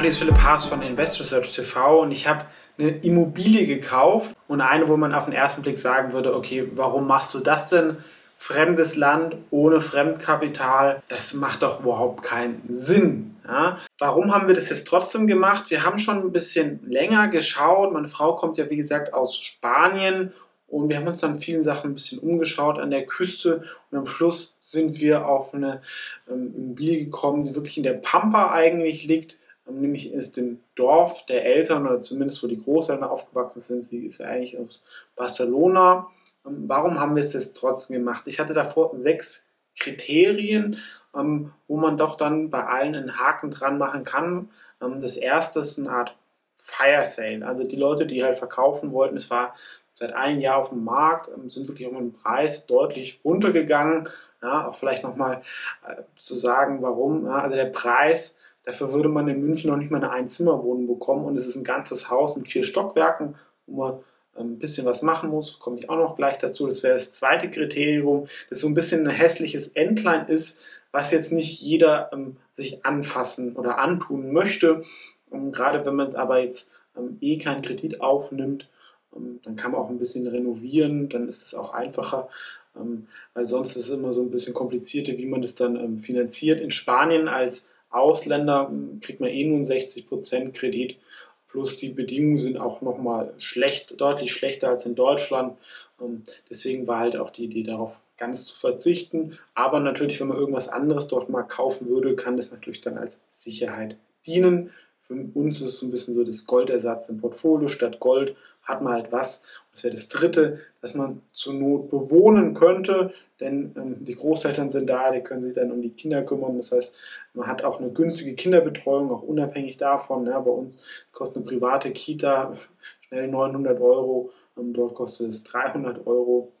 Hallo, hier ist Philipp Haas von Investor Search TV und ich habe eine Immobilie gekauft und eine, wo man auf den ersten Blick sagen würde, okay, warum machst du das denn? Fremdes Land ohne Fremdkapital, das macht doch überhaupt keinen Sinn. Ja? Warum haben wir das jetzt trotzdem gemacht? Wir haben schon ein bisschen länger geschaut. Meine Frau kommt ja, wie gesagt, aus Spanien und wir haben uns dann vielen Sachen ein bisschen umgeschaut an der Küste und am Schluss sind wir auf eine ähm, Immobilie gekommen, die wirklich in der Pampa eigentlich liegt. Nämlich ist im Dorf der Eltern oder zumindest wo die Großeltern aufgewachsen sind. Sie ist ja eigentlich aus Barcelona. Ähm, warum haben wir es jetzt trotzdem gemacht? Ich hatte davor sechs Kriterien, ähm, wo man doch dann bei allen einen Haken dran machen kann. Ähm, das erste ist eine Art Fire Sale. Also die Leute, die halt verkaufen wollten, es war seit einem Jahr auf dem Markt, sind wirklich auch mit dem Preis deutlich runtergegangen. Ja, auch vielleicht nochmal äh, zu sagen, warum. Also der Preis, dafür würde man in München noch nicht mal eine Einzimmerwohnung bekommen und es ist ein ganzes Haus mit vier Stockwerken, wo man ähm, ein bisschen was machen muss, komme ich auch noch gleich dazu. Das wäre das zweite Kriterium, das so ein bisschen ein hässliches Endline ist, was jetzt nicht jeder ähm, sich anfassen oder antun möchte. Und gerade wenn man es aber jetzt ähm, eh keinen Kredit aufnimmt, ähm, dann kann man auch ein bisschen renovieren, dann ist es auch einfacher, ähm, weil sonst ist es immer so ein bisschen komplizierter, wie man das dann ähm, finanziert. In Spanien als Ausländer kriegt man eh nur 60% Kredit, plus die Bedingungen sind auch nochmal schlecht, deutlich schlechter als in Deutschland. Deswegen war halt auch die Idee darauf ganz zu verzichten. Aber natürlich, wenn man irgendwas anderes dort mal kaufen würde, kann das natürlich dann als Sicherheit dienen. Für uns ist es so ein bisschen so das Goldersatz im Portfolio. Statt Gold hat man halt was. Das wäre das Dritte, dass man zur Not bewohnen könnte, denn ähm, die Großeltern sind da, die können sich dann um die Kinder kümmern. Das heißt, man hat auch eine günstige Kinderbetreuung, auch unabhängig davon. Ja, bei uns kostet eine private Kita schnell 900 Euro, ähm, dort kostet es 300 Euro.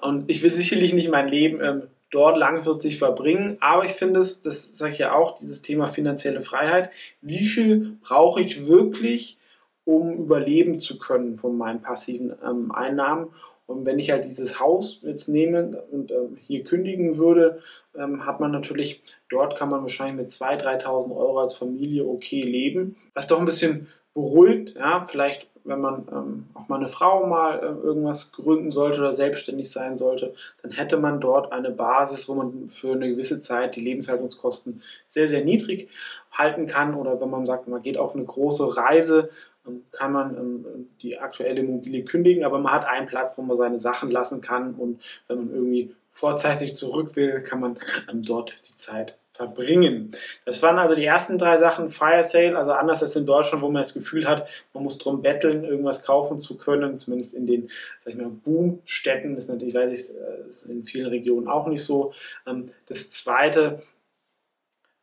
Und ich will sicherlich nicht mein Leben ähm, dort langfristig verbringen. Aber ich finde es, das sage ich ja auch, dieses Thema finanzielle Freiheit. Wie viel brauche ich wirklich, um überleben zu können von meinen passiven ähm, Einnahmen? Und wenn ich halt dieses Haus jetzt nehme und ähm, hier kündigen würde, ähm, hat man natürlich, dort kann man wahrscheinlich mit 2.000, 3.000 Euro als Familie okay leben. Was doch ein bisschen beruhigt, ja, vielleicht wenn man ähm, auch mal eine Frau mal äh, irgendwas gründen sollte oder selbstständig sein sollte, dann hätte man dort eine Basis, wo man für eine gewisse Zeit die Lebenshaltungskosten sehr, sehr niedrig halten kann. Oder wenn man sagt, man geht auf eine große Reise, kann man ähm, die aktuelle Immobilie kündigen, aber man hat einen Platz, wo man seine Sachen lassen kann und wenn man irgendwie vorzeitig zurück will, kann man ähm, dort die Zeit verbringen. Das waren also die ersten drei Sachen. Fire Sale, also anders als in Deutschland, wo man das Gefühl hat, man muss drum betteln, irgendwas kaufen zu können, zumindest in den, sag ich mal, Boomstädten. Das ist natürlich, weiß ich, äh, ist in vielen Regionen auch nicht so. Ähm, das zweite,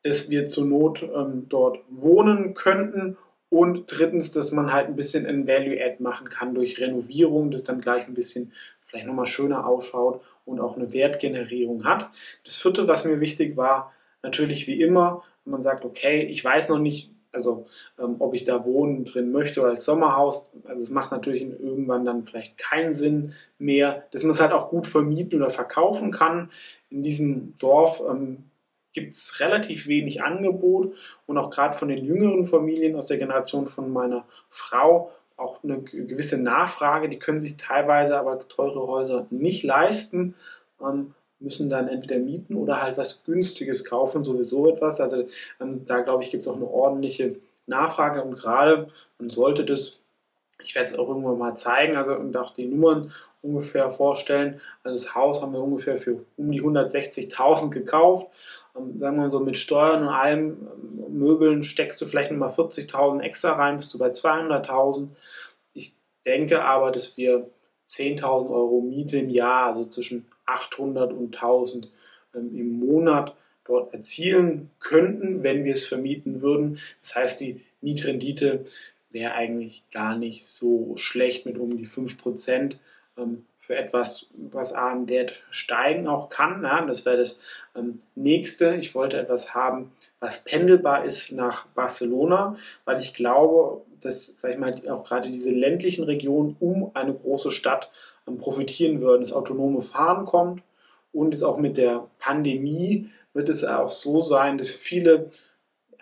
dass wir zur Not ähm, dort wohnen könnten und drittens, dass man halt ein bisschen ein Value-Add machen kann durch Renovierung, das dann gleich ein bisschen vielleicht nochmal schöner ausschaut und auch eine Wertgenerierung hat. Das vierte, was mir wichtig war, natürlich wie immer, wenn man sagt, okay, ich weiß noch nicht, also ähm, ob ich da wohnen drin möchte oder als Sommerhaus, also es macht natürlich irgendwann dann vielleicht keinen Sinn mehr, dass man es halt auch gut vermieten oder verkaufen kann. In diesem Dorf ähm, gibt es relativ wenig Angebot und auch gerade von den jüngeren Familien aus der Generation von meiner Frau auch eine gewisse Nachfrage. Die können sich teilweise aber teure Häuser nicht leisten. Ähm, müssen dann entweder mieten oder halt was Günstiges kaufen, sowieso etwas. Also ähm, da glaube ich, gibt es auch eine ordentliche Nachfrage und gerade man sollte das, ich werde es auch irgendwann mal zeigen, also und auch die Nummern ungefähr vorstellen. Also das Haus haben wir ungefähr für um die 160.000 gekauft. Ähm, sagen wir mal so mit Steuern und allem ähm, Möbeln steckst du vielleicht nochmal 40.000 extra rein, bist du bei 200.000. Ich denke aber, dass wir 10.000 Euro Miete im Jahr, also zwischen 800 und 1000 ähm, im Monat dort erzielen könnten, wenn wir es vermieten würden. Das heißt, die Mietrendite wäre eigentlich gar nicht so schlecht mit um die 5% ähm, für etwas, was am Wert steigen auch kann. Ja, das wäre das ähm, nächste. Ich wollte etwas haben, was pendelbar ist nach Barcelona, weil ich glaube, dass, sag ich mal, auch gerade diese ländlichen Regionen um eine große Stadt profitieren würden. Das autonome Fahren kommt und jetzt auch mit der Pandemie wird es auch so sein, dass viele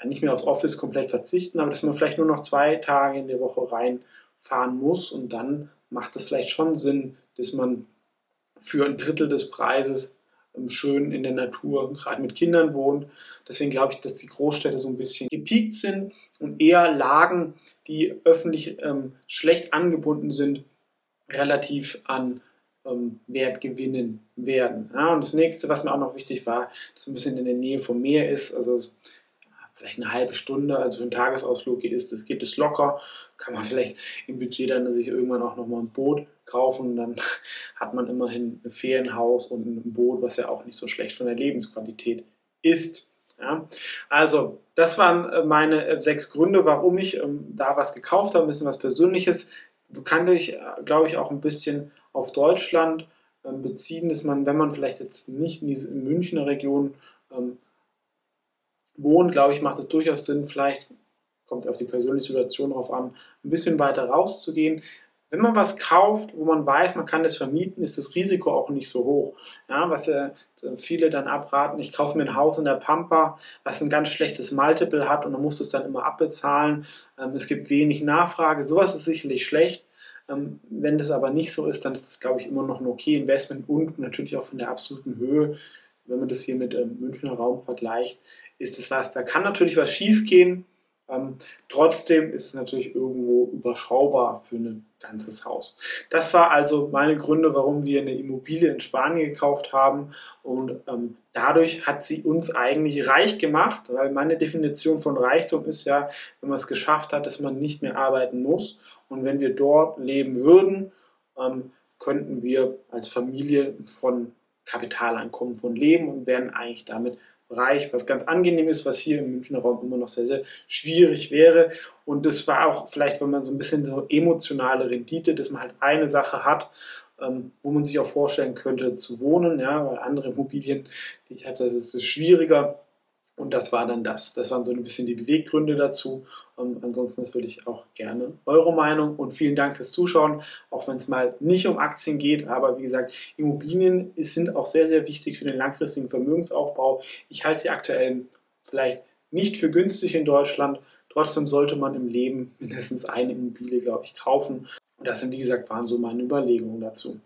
nicht mehr aufs Office komplett verzichten, aber dass man vielleicht nur noch zwei Tage in der Woche reinfahren muss und dann macht es vielleicht schon Sinn, dass man für ein Drittel des Preises ähm, schön in der Natur, gerade mit Kindern wohnt. Deswegen glaube ich, dass die Großstädte so ein bisschen gepiekt sind und eher Lagen, die öffentlich ähm, schlecht angebunden sind, relativ an ähm, Wert gewinnen werden. Ja, und das nächste, was mir auch noch wichtig war, dass ein bisschen in der Nähe vom Meer ist, also vielleicht eine halbe Stunde, also für einen Tagesausflug ist, das geht es locker, kann man vielleicht im Budget dann sich irgendwann auch nochmal ein Boot kaufen, dann hat man immerhin ein Ferienhaus und ein Boot, was ja auch nicht so schlecht von der Lebensqualität ist. Ja, also, das waren äh, meine äh, sechs Gründe, warum ich ähm, da was gekauft habe, ein bisschen was Persönliches. Kann ich, äh, glaube ich, auch ein bisschen auf Deutschland ähm, beziehen, dass man, wenn man vielleicht jetzt nicht in diese in Münchner Region ähm, wohnt, glaube ich, macht es durchaus Sinn, vielleicht kommt es auf die persönliche Situation drauf an, ein bisschen weiter rauszugehen. Wenn man was kauft, wo man weiß, man kann das vermieten, ist das Risiko auch nicht so hoch. Ja, was äh, viele dann abraten, ich kaufe mir ein Haus in der Pampa, was ein ganz schlechtes Multiple hat und man muss es dann immer abbezahlen. Ähm, es gibt wenig Nachfrage, sowas ist sicherlich schlecht. Ähm, wenn das aber nicht so ist, dann ist das, glaube ich, immer noch ein okay Investment und natürlich auch von der absoluten Höhe, wenn man das hier mit dem Münchner Raum vergleicht, ist es was. Da kann natürlich was schief gehen. Ähm, trotzdem ist es natürlich irgendwo überschaubar für ein ganzes Haus. Das war also meine Gründe, warum wir eine Immobilie in Spanien gekauft haben. Und ähm, dadurch hat sie uns eigentlich reich gemacht, weil meine Definition von Reichtum ist ja, wenn man es geschafft hat, dass man nicht mehr arbeiten muss. Und wenn wir dort leben würden, ähm, könnten wir als Familie von Kapitaleinkommen von leben und wären eigentlich damit reich, was ganz angenehm ist, was hier im Münchner Raum immer noch sehr, sehr schwierig wäre. Und das war auch vielleicht, wenn man so ein bisschen so emotionale Rendite, dass man halt eine Sache hat, ähm, wo man sich auch vorstellen könnte zu wohnen, ja, weil andere Immobilien, die ich habe, das ist schwieriger. Und das war dann das. Das waren so ein bisschen die Beweggründe dazu. Und ansonsten natürlich auch gerne eure Meinung und vielen Dank fürs Zuschauen, auch wenn es mal nicht um Aktien geht. Aber wie gesagt, Immobilien sind auch sehr, sehr wichtig für den langfristigen Vermögensaufbau. Ich halte sie aktuell vielleicht nicht für günstig in Deutschland. Trotzdem sollte man im Leben mindestens eine Immobilie, glaube ich, kaufen. Und das sind, wie gesagt, waren so meine Überlegungen dazu.